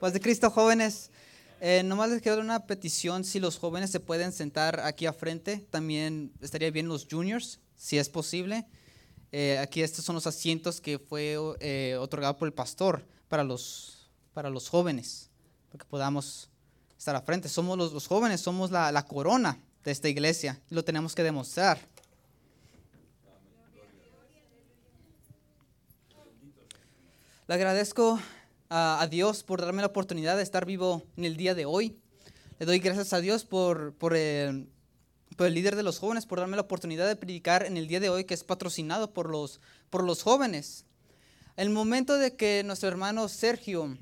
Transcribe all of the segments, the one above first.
Pues de Cristo, jóvenes. Eh, nomás les quiero dar una petición. Si los jóvenes se pueden sentar aquí a frente, también estaría bien los juniors, si es posible. Eh, aquí estos son los asientos que fue eh, otorgado por el pastor para los, para los jóvenes, para que podamos estar a frente. Somos los, los jóvenes, somos la, la corona de esta iglesia lo tenemos que demostrar. Le agradezco a, Dios por darme la oportunidad de estar vivo en el día de hoy. Le doy gracias a Dios por, por, el, por el líder de los jóvenes, por darme la oportunidad de predicar en el día de hoy, que es patrocinado por los, por los jóvenes. El momento de que nuestro hermano Sergio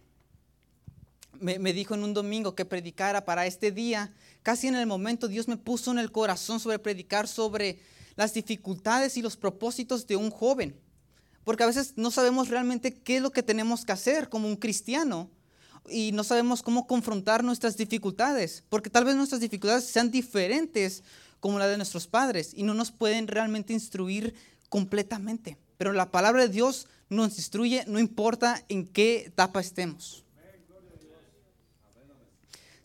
me, me, dijo en un domingo que predicara para este día, casi en el momento Dios me puso en el corazón sobre predicar sobre las dificultades y los propósitos de un joven porque a veces no sabemos realmente qué es lo que tenemos que hacer como un cristiano y no sabemos cómo confrontar nuestras dificultades, porque tal vez nuestras dificultades sean diferentes como la de nuestros padres y no nos pueden realmente instruir completamente. Pero la palabra de Dios nos instruye, no importa en qué etapa estemos.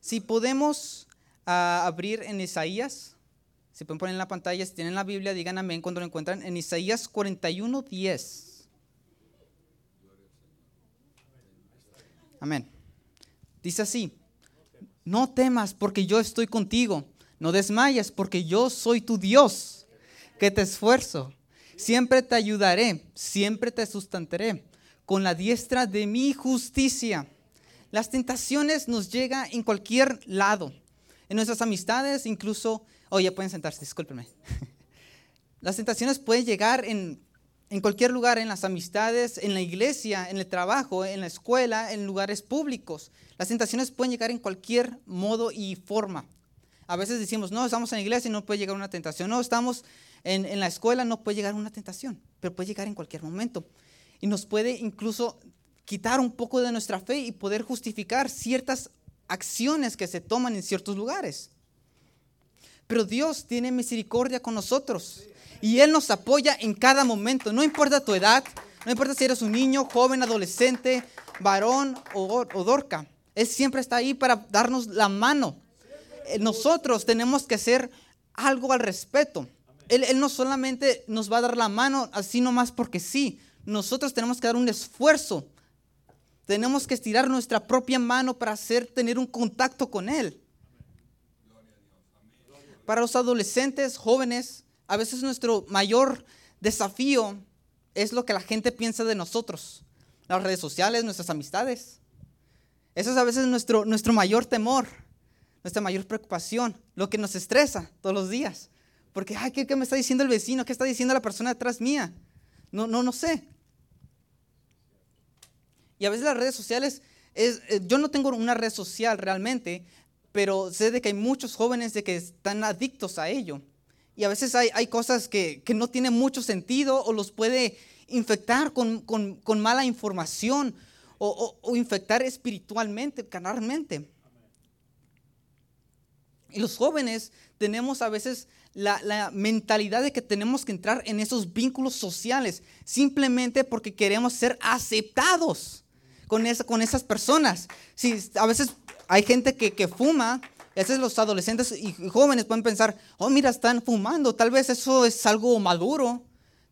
Si podemos uh, abrir en Isaías, si pueden poner en la pantalla, si tienen la Biblia, digan cuando lo encuentran, en Isaías 41, 10. Amén. Dice así, no temas porque yo estoy contigo, no desmayes porque yo soy tu Dios, que te esfuerzo, siempre te ayudaré, siempre te sustentaré con la diestra de mi justicia. Las tentaciones nos llegan en cualquier lado, en nuestras amistades, incluso, ya pueden sentarse, discúlpenme. Las tentaciones pueden llegar en en cualquier lugar, en las amistades, en la iglesia, en el trabajo, en la escuela, en lugares públicos. Las tentaciones pueden llegar en cualquier modo y forma. A veces decimos, no, estamos en la iglesia y no puede llegar una tentación. No, estamos en, en la escuela, no puede llegar una tentación, pero puede llegar en cualquier momento. Y nos puede incluso quitar un poco de nuestra fe y poder justificar ciertas acciones que se toman en ciertos lugares. Pero Dios tiene misericordia con nosotros y Él nos apoya en cada momento. No importa tu edad, no importa si eres un niño, joven, adolescente, varón o, dorca. Él siempre está ahí para darnos la mano. Eh, nosotros tenemos que hacer algo al respeto. Él, él no solamente nos va a dar la mano así nomás porque sí. Nosotros tenemos que dar un esfuerzo. Tenemos que estirar nuestra propia mano para hacer, tener un contacto con Él. Para los adolescentes, jóvenes, a veces nuestro mayor desafío es lo que la gente piensa de nosotros. Las redes sociales, nuestras amistades. Eso es a veces nuestro, nuestro mayor temor, nuestra mayor preocupación, lo que nos estresa todos los días. Porque, ay, ¿qué, me está diciendo el vecino? ¿Qué está diciendo la persona detrás mía? No, no, no sé. Y a veces las redes sociales, es, eh, yo no tengo una red social realmente, pero sé de que hay muchos jóvenes de que están adictos a ello. Y a veces hay, hay cosas que, que, no tienen mucho sentido o los puede infectar con, con, con mala información o, o, infectar espiritualmente, carnalmente. Y los jóvenes tenemos a veces la, la, mentalidad de que tenemos que entrar en esos vínculos sociales simplemente porque queremos ser aceptados con, esa, con esas personas. Si, a veces hay gente que, fuma a veces los adolescentes y jóvenes pueden pensar, oh, mira, están fumando, tal vez eso es algo maduro,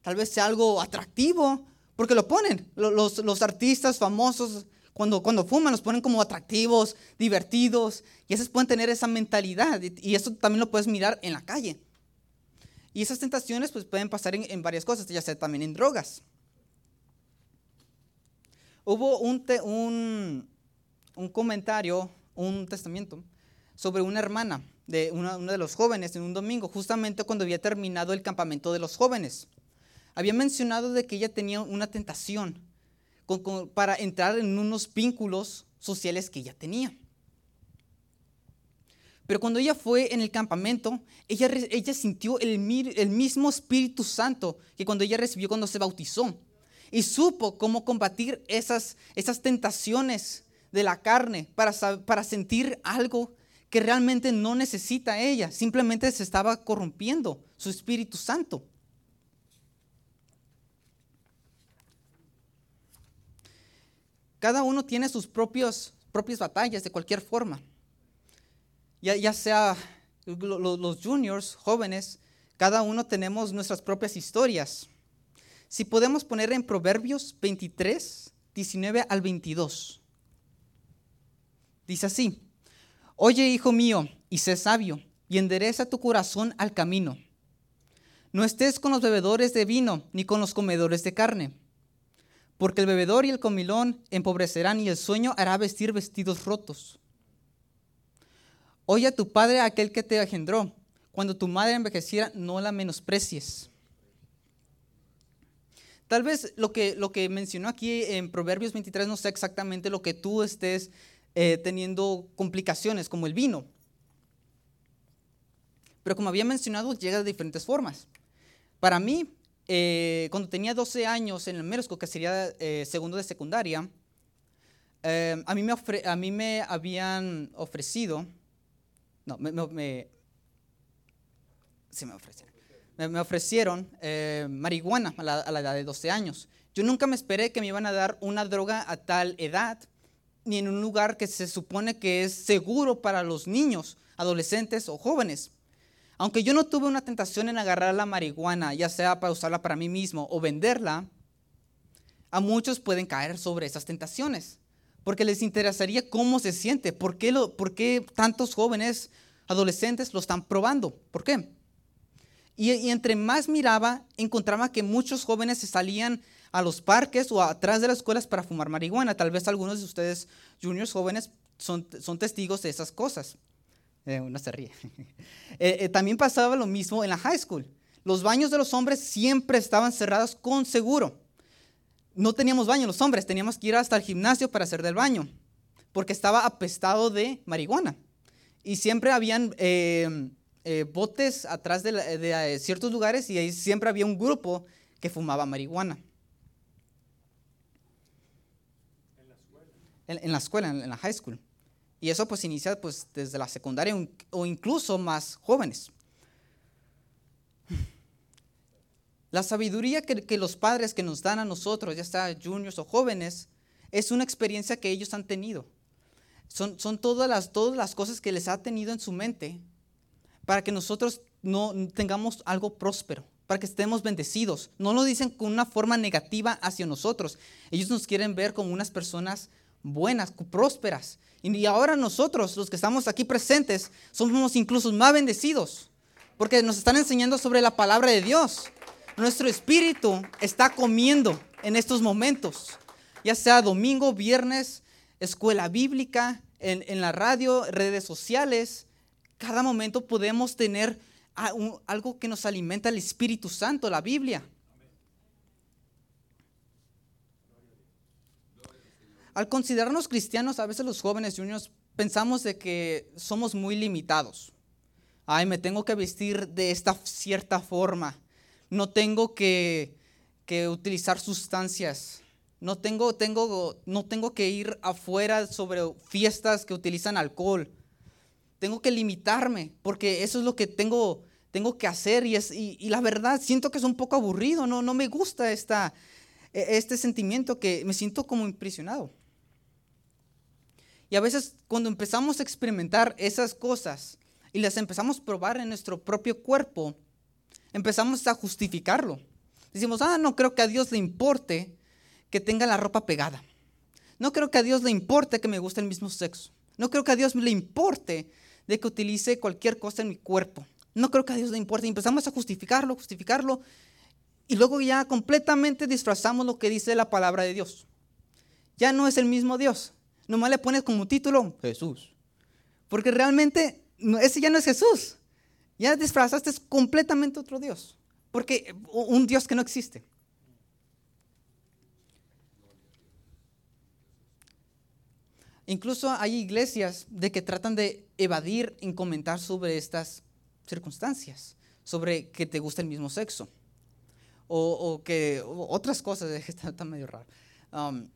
tal vez sea algo atractivo, porque lo ponen. Los, artistas famosos, cuando, fuman, los ponen como atractivos, divertidos, y esos pueden tener esa mentalidad, y eso también lo puedes mirar en la calle. Y esas tentaciones pues, pueden pasar en, en varias cosas, ya sea también en drogas. Hubo un, te, un comentario, un testamento, sobre una hermana de uno de los jóvenes en un domingo, justamente cuando había terminado el campamento de los jóvenes. Había mencionado de que ella tenía una tentación para entrar en unos vínculos sociales que ella tenía. Pero cuando ella fue en el campamento, ella, ella sintió el, el mismo Espíritu Santo que cuando ella recibió cuando se bautizó. Y supo cómo combatir esas, esas tentaciones de la carne para, para sentir algo que realmente no necesita ella, simplemente se estaba corrompiendo su Espíritu Santo. Cada uno tiene sus propios propias batallas de cualquier forma. Ya, ya sea los juniors, jóvenes, cada uno tenemos nuestras propias historias. Si podemos poner en Proverbios 23, 19 al 22. Dice así, oye hijo mío, y sé sabio, y endereza tu corazón al camino. No estés con los bebedores de vino, ni con los comedores de carne, porque el bebedor y el comilón empobrecerán y el sueño hará vestir vestidos rotos. Oye a tu padre aquel que te engendró. Cuando tu madre envejeciera, no la menosprecies. Tal vez lo que, lo que mencionó aquí en Proverbios 23 no sea exactamente lo que tú estés eh, teniendo complicaciones, como el vino. Pero como había mencionado, llega de diferentes formas. Para mí, eh, cuando tenía 12 años en el Mersco, que sería eh, segundo de secundaria, a, mí me a mí me habían ofrecido no, me, me, ofrecieron. Me, ofrecieron marihuana a la edad de 12 años. Yo nunca me esperé que me iban a dar una droga a tal edad, ni en un lugar que se supone que es seguro para los niños, adolescentes o jóvenes. Aunque yo no tuve una tentación en agarrar la marihuana, ya sea para usarla para mí mismo o venderla, a muchos pueden caer sobre esas tentaciones porque les interesaría cómo se siente, por qué, lo, por qué tantos jóvenes, adolescentes lo están probando, por qué. Y, entre más miraba, encontraba que muchos jóvenes se salían a los parques o atrás de las escuelas para fumar marihuana. Tal vez algunos de ustedes, juniors jóvenes, son, son testigos de esas cosas. Eh, uno se ríe. Eh, eh, también pasaba lo mismo en la high school. Los baños de los hombres siempre estaban cerrados con seguro no teníamos baño los hombres, teníamos que ir hasta el gimnasio para hacer del baño, porque estaba apestado de marihuana. Y siempre habían eh, botes atrás de, eh, ciertos lugares y ahí siempre había un grupo que fumaba marihuana. En la escuela. En, la high school. Y eso pues inicia pues desde la secundaria o incluso más jóvenes. La sabiduría que, los padres que nos dan a nosotros, ya sea juniors o jóvenes, es una experiencia que ellos han tenido. Son, son todas, las, todas las cosas que les ha tenido en su mente para que nosotros no tengamos algo próspero, para que estemos bendecidos. No lo dicen con una forma negativa hacia nosotros. Ellos nos quieren ver como unas personas buenas, prósperas. Y ahora nosotros, los que estamos aquí presentes, somos incluso más bendecidos, porque nos están enseñando sobre la palabra de Dios nuestro espíritu está comiendo en estos momentos, ya sea domingo, viernes, escuela bíblica, en, la radio, redes sociales. Cada momento podemos tener algo que nos alimenta el Espíritu Santo, la Biblia. Al considerarnos cristianos, a veces los jóvenes juniors pensamos de que somos muy limitados. Ay, me tengo que vestir de esta cierta forma no tengo que, utilizar sustancias, no tengo, tengo, no tengo que ir afuera sobre fiestas que utilizan alcohol. Tengo que limitarme porque eso es lo que tengo, tengo que hacer y, es, y, la verdad siento que es un poco aburrido, no, no me gusta esta, e, este sentimiento que me siento como impresionado. Y a veces cuando empezamos a experimentar esas cosas y las empezamos a probar en nuestro propio cuerpo, empezamos a justificarlo. Decimos, ah, no creo que a Dios le importe que tenga la ropa pegada. No creo que a Dios le importe que me guste el mismo sexo. No creo que a Dios le importe de que utilice cualquier cosa en mi cuerpo. No creo que a Dios le importe. Y empezamos a justificarlo, justificarlo. Y luego ya completamente disfrazamos lo que dice la palabra de Dios. Ya no es el mismo Dios. Nomás le pones como título Jesús. Porque realmente ese ya no es Jesús. Ya disfrazaste completamente otro Dios. Porque un Dios que no existe. Incluso hay iglesias de que tratan de evadir en comentar sobre estas circunstancias, sobre que te gusta el mismo sexo, o, que otras cosas, está, medio raro. Um,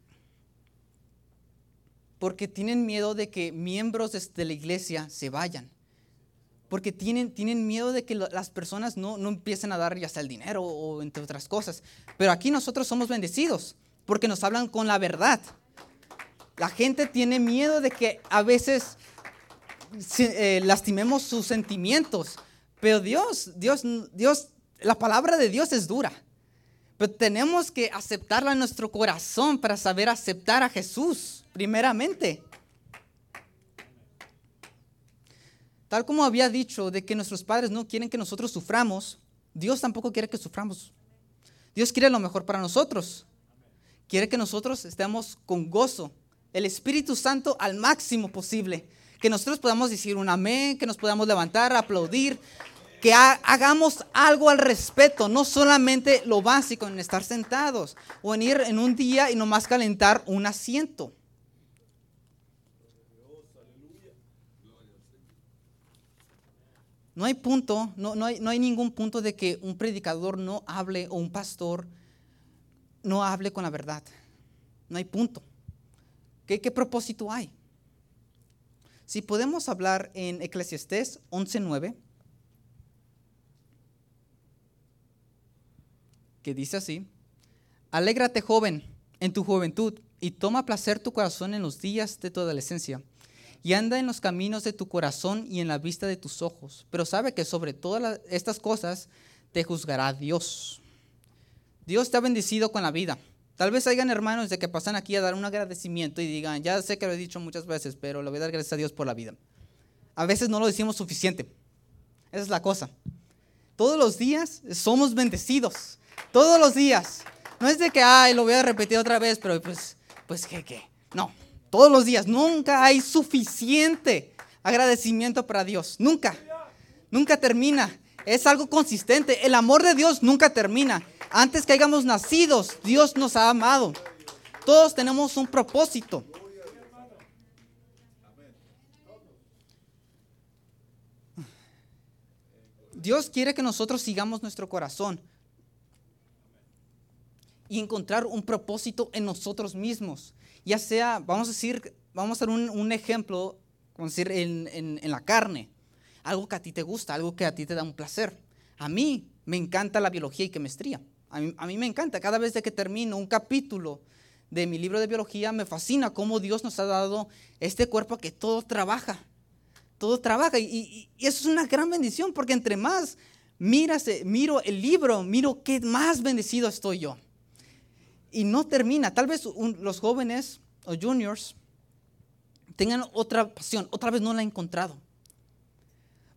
porque tienen miedo de que miembros de la iglesia se vayan porque tienen, tienen miedo de que las personas no, no empiecen a dar ya sea el dinero o entre otras cosas. Pero aquí nosotros somos bendecidos porque nos hablan con la verdad. La gente tiene miedo de que a veces eh, lastimemos sus sentimientos. Pero Dios, Dios, Dios, la palabra de Dios es dura. Pero tenemos que aceptarla en nuestro corazón para saber aceptar a Jesús, primeramente. Tal como había dicho de que nuestros padres no quieren que nosotros suframos, Dios tampoco quiere que suframos. Dios quiere lo mejor para nosotros. Quiere que nosotros estemos con gozo, el Espíritu Santo al máximo posible. Que nosotros podamos decir un amén, que nos podamos levantar, aplaudir, que hagamos algo al respeto, no solamente lo básico en estar sentados o en ir en un día y nomás calentar un asiento. No hay punto, no, no, hay, no hay ningún punto de que un predicador no hable o un pastor no hable con la verdad. No hay punto. ¿Qué, qué propósito hay? Si podemos hablar en Eclesiastés 11.9, que dice así, Alégrate joven en tu juventud y toma placer tu corazón en los días de tu adolescencia y anda en los caminos de tu corazón y en la vista de tus ojos, pero sabe que sobre todas estas cosas te juzgará Dios. Dios te ha bendecido con la vida. Tal vez hayan hermanos de que pasan aquí a dar un agradecimiento y digan, ya sé que lo he dicho muchas veces, pero le voy a dar gracias a Dios por la vida. A veces no lo decimos suficiente. Esa es la cosa. Todos los días somos bendecidos. Todos los días. No es de que, ay, lo voy a repetir otra vez, pero pues, pues, ¿qué, qué? No, todos los días. Nunca hay suficiente agradecimiento para Dios. Nunca. Nunca termina. Es algo consistente. El amor de Dios nunca termina. Antes que hayamos nacido, Dios nos ha amado. Todos tenemos un propósito. Dios quiere que nosotros sigamos nuestro corazón y encontrar un propósito en nosotros mismos. Ya sea, vamos a decir, vamos a hacer un, ejemplo, vamos a decir, en, en, la carne. Algo que a ti te gusta, algo que a ti te da un placer. A mí me encanta la biología y chemistría. A mí, a mí me encanta. Cada vez que termino un capítulo de mi libro de biología, me fascina cómo Dios nos ha dado este cuerpo que todo trabaja. Todo trabaja. Y, y eso es una gran bendición porque entre más miras, miro el libro, miro qué más bendecido estoy yo y no termina. Tal vez los jóvenes o juniors tengan otra pasión, otra vez no la han encontrado.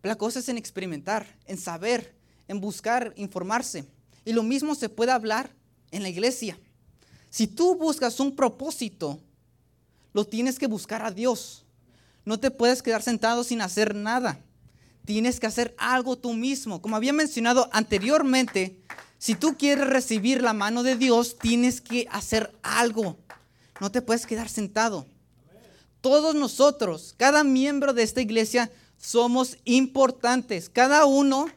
La cosa es en experimentar, en saber, en buscar, informarse. Y lo mismo se puede hablar en la iglesia. Si tú buscas un propósito, lo tienes que buscar a Dios. No te puedes quedar sentado sin hacer nada. Tienes que hacer algo tú mismo. Como había mencionado anteriormente, si tú quieres recibir la mano de Dios, tienes que hacer algo. No te puedes quedar sentado. Todos nosotros, cada miembro de esta iglesia, somos importantes. Cada uno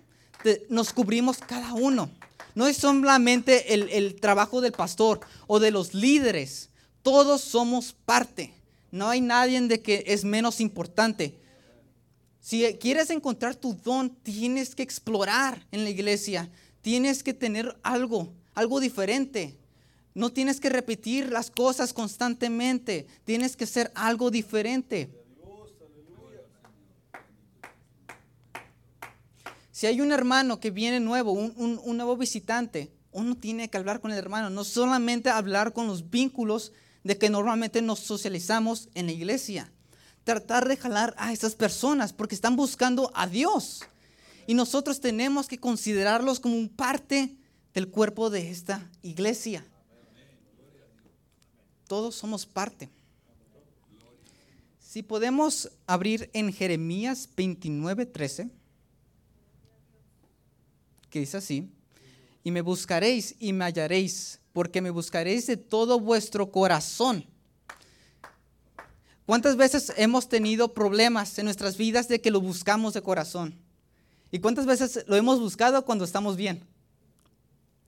nos cubrimos cada uno. No es solamente el, el trabajo del pastor o de los líderes. Todos somos parte. No hay nadie de que es menos importante. Si quieres encontrar tu don, tienes que explorar en la iglesia. Tienes que tener algo, algo diferente. No tienes que repetir las cosas constantemente. Tienes que ser algo diferente. Si hay un hermano que viene nuevo, un, nuevo visitante, uno tiene que hablar con el hermano, no solamente hablar con los vínculos de que normalmente nos socializamos en la iglesia. Tratar de jalar a esas personas porque están buscando a Dios. Y nosotros tenemos que considerarlos como un parte del cuerpo de esta iglesia. Todos somos parte. Si podemos abrir en Jeremías 29, 13, que dice así, y me buscaréis y me hallaréis, porque me buscaréis de todo vuestro corazón. ¿Cuántas veces hemos tenido problemas en nuestras vidas de que lo buscamos de corazón? ¿Y cuántas veces lo hemos buscado cuando estamos bien?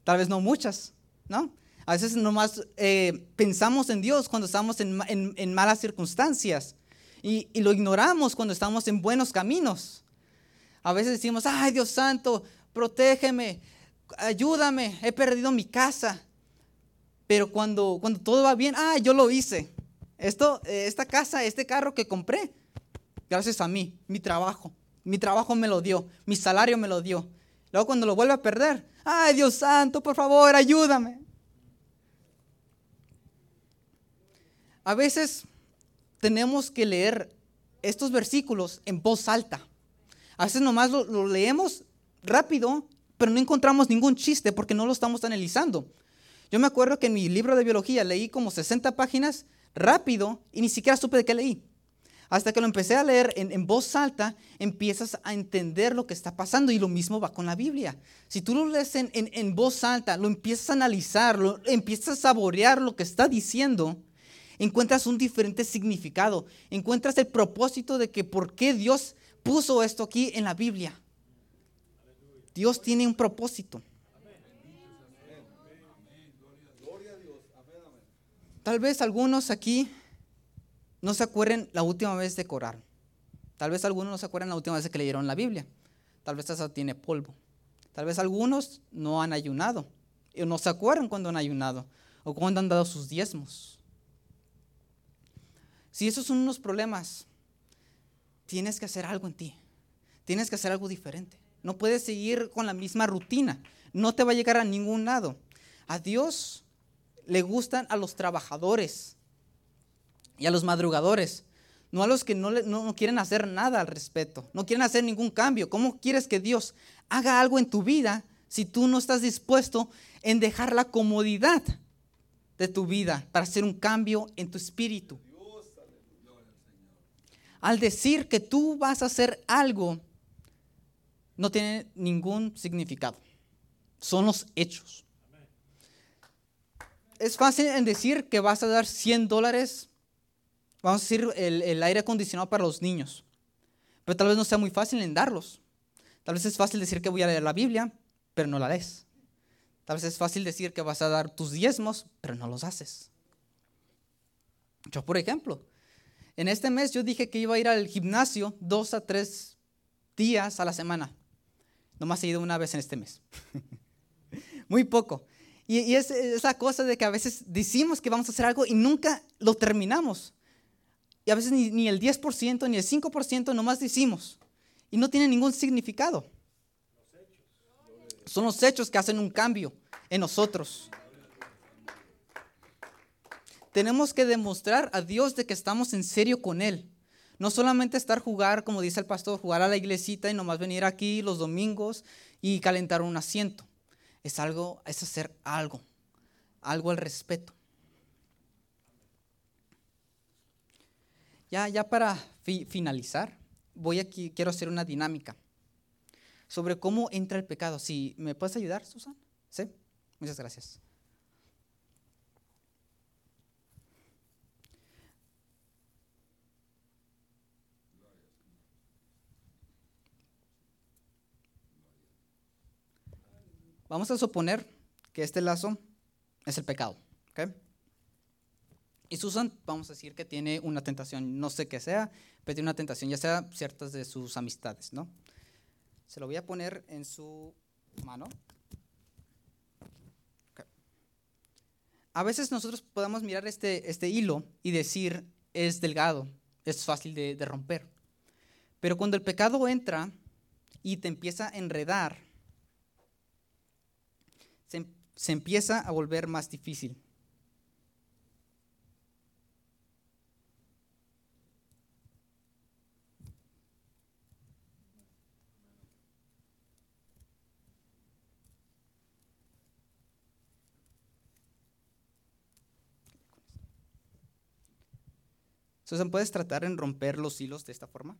Tal vez no muchas, ¿no? A veces nomás eh, pensamos en Dios cuando estamos en, malas circunstancias y, y, lo ignoramos cuando estamos en buenos caminos. A veces decimos, ay Dios santo, protégeme, ayúdame, he perdido mi casa. Pero cuando, cuando todo va bien, ah, yo lo hice. Esto, eh, esta casa, este carro que compré, gracias a mí, mi trabajo. Mi trabajo me lo dio, mi salario me lo dio. Luego cuando lo vuelve a perder, ay Dios santo, por favor, ayúdame. A veces tenemos que leer estos versículos en voz alta. A veces nomás lo, leemos rápido, pero no encontramos ningún chiste porque no lo estamos analizando. Yo me acuerdo que en mi libro de biología leí como 60 páginas rápido y ni siquiera supe de qué leí. Hasta que lo empecé a leer en, voz alta, empiezas a entender lo que está pasando y lo mismo va con la Biblia. Si tú lo lees en, en voz alta, lo empiezas a analizar, lo, empiezas a saborear lo que está diciendo, encuentras un diferente significado, encuentras el propósito de que por qué Dios puso esto aquí en la Biblia. Dios tiene un propósito. Tal vez algunos aquí no se acuerden la última vez de corar. Tal vez algunos no se acuerdan la última vez que leyeron la Biblia. Tal vez esa tiene polvo. Tal vez algunos no han ayunado. O no se acuerdan cuando han ayunado. O cuando han dado sus diezmos. Si esos son unos problemas, tienes que hacer algo en ti. Tienes que hacer algo diferente. No puedes seguir con la misma rutina. No te va a llegar a ningún lado. A Dios le gustan a los trabajadores y a los madrugadores, no a los que no, no, quieren hacer nada al respecto, no quieren hacer ningún cambio. ¿Cómo quieres que Dios haga algo en tu vida si tú no estás dispuesto en dejar la comodidad de tu vida para hacer un cambio en tu espíritu? Al decir que tú vas a hacer algo, no tiene ningún significado. Son los hechos es fácil en decir que vas a dar 100 dólares, vamos a decir, el, aire acondicionado para los niños. Pero tal vez no sea muy fácil en darlos. Tal vez es fácil decir que voy a leer la Biblia, pero no la lees. Tal vez es fácil decir que vas a dar tus diezmos, pero no los haces. Yo, por ejemplo, en este mes yo dije que iba a ir al gimnasio dos a tres días a la semana. Nomás he ido una vez en este mes. Muy poco. Y, es esa cosa de que a veces decimos que vamos a hacer algo y nunca lo terminamos. Y a veces ni, el 10% ni el 5% nomás decimos. Y no tiene ningún significado. Son los hechos que hacen un cambio en nosotros. Tenemos que demostrar a Dios de que estamos en serio con Él. No solamente estar jugar, como dice el pastor, jugar a la iglesita y nomás venir aquí los domingos y calentar un asiento es algo, es hacer algo, algo al respeto. Ya, ya para finalizar, voy aquí, quiero hacer una dinámica sobre cómo entra el pecado. Si me puedes ayudar, Susan, sí, muchas gracias. Vamos a suponer que este lazo es el pecado. Y Susan, vamos a decir que tiene una tentación, no sé qué sea, pero tiene una tentación, ya sea ciertas de sus amistades, ¿no? Se lo voy a poner en su mano. A veces nosotros podemos mirar este, este hilo y decir, es delgado, es fácil de, de romper. Pero cuando el pecado entra y te empieza a enredar, se, empieza a volver más difícil. Susan, ¿puedes tratar en romper los hilos de esta forma?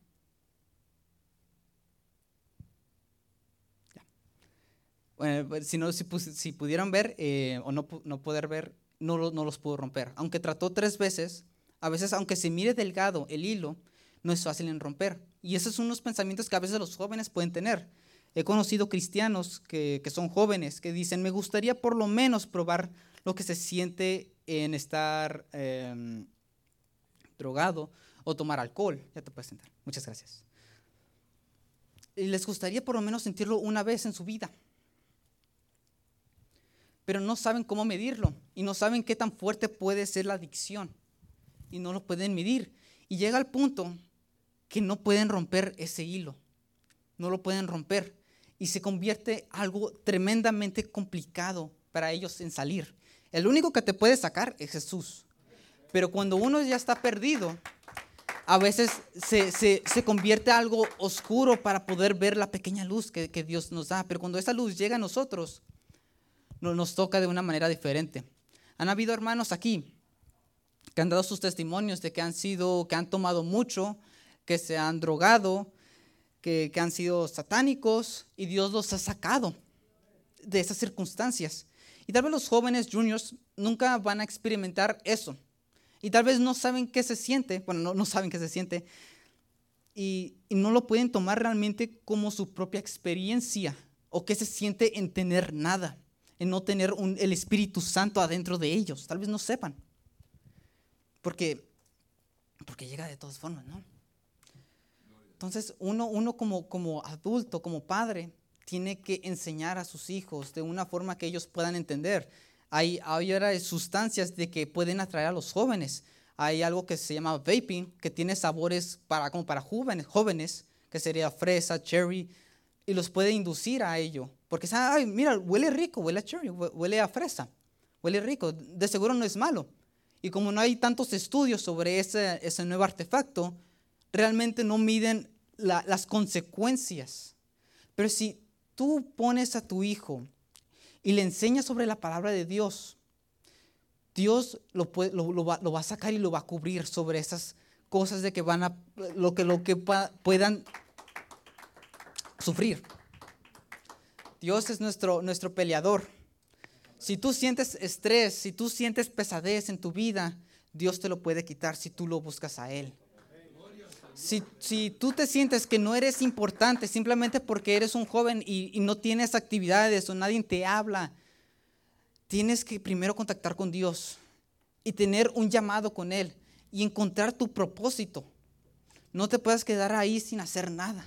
Pues, si, no, si, pudieran ver eh, o no, no, poder ver, no, no los pudo romper. Aunque trató tres veces, a veces aunque se mire delgado el hilo, no es fácil en romper. Y esos son unos pensamientos que a veces los jóvenes pueden tener. He conocido cristianos que, que, son jóvenes que dicen, me gustaría por lo menos probar lo que se siente en estar em, drogado o tomar alcohol. Ya te puedes sentar. Muchas gracias. Les gustaría por lo menos sentirlo una vez en su vida pero no saben cómo medirlo y no saben qué tan fuerte puede ser la adicción. y no lo pueden medir. Y llega al punto que no pueden romper ese hilo, no lo pueden romper. Y se convierte algo tremendamente complicado para ellos en salir. El único que te puede sacar es Jesús. Pero cuando uno ya está perdido, a veces se, se, se, convierte algo oscuro para poder ver la pequeña luz que, que, Dios nos da. Pero cuando esa luz llega a nosotros, no, nos toca de una manera diferente. Han habido hermanos aquí que han dado sus testimonios de que han sido, que han tomado mucho, que se han drogado, que, que han sido satánicos y Dios los ha sacado de esas circunstancias. Y tal vez los jóvenes juniors nunca van a experimentar eso y tal vez no saben qué se siente, bueno, no, no saben qué se siente, y, no lo pueden tomar realmente como su propia experiencia, o qué se siente en tener nada, en no tener un, el Espíritu Santo adentro de ellos. Tal vez no sepan, porque, porque llega de todas formas, ¿no? Entonces, uno, uno como, como adulto, como padre, tiene que enseñar a sus hijos de una forma que ellos puedan entender hay, ahora sustancias de que pueden atraer a los jóvenes. Hay algo que se llama vaping, que tiene sabores para, como para jóvenes, jóvenes, que sería fresa, cherry, y los puede inducir a ello. Porque, ay, mira, huele rico, huele a cherry, huele a fresa, huele rico, de seguro no es malo. Y como no hay tantos estudios sobre ese, ese nuevo artefacto, realmente no miden la, las consecuencias. Pero si tú pones a tu hijo y le enseña sobre la palabra de Dios, Dios lo, va, lo, va, a sacar y lo va a cubrir sobre esas cosas de que van a, lo que, lo que puedan sufrir. Dios es nuestro, nuestro peleador. Si tú sientes estrés, si tú sientes pesadez en tu vida, Dios te lo puede quitar si tú lo buscas a Él. Si, tú te sientes que no eres importante simplemente porque eres un joven y, y, no tienes actividades o nadie te habla, tienes que primero contactar con Dios y tener un llamado con Él y encontrar tu propósito. No te puedes quedar ahí sin hacer nada.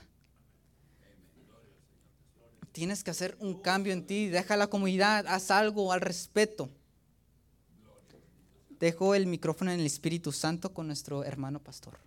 Tienes que hacer un cambio en ti. Deja la comunidad, haz algo al respeto. Dejo el micrófono en el Espíritu Santo con nuestro hermano pastor.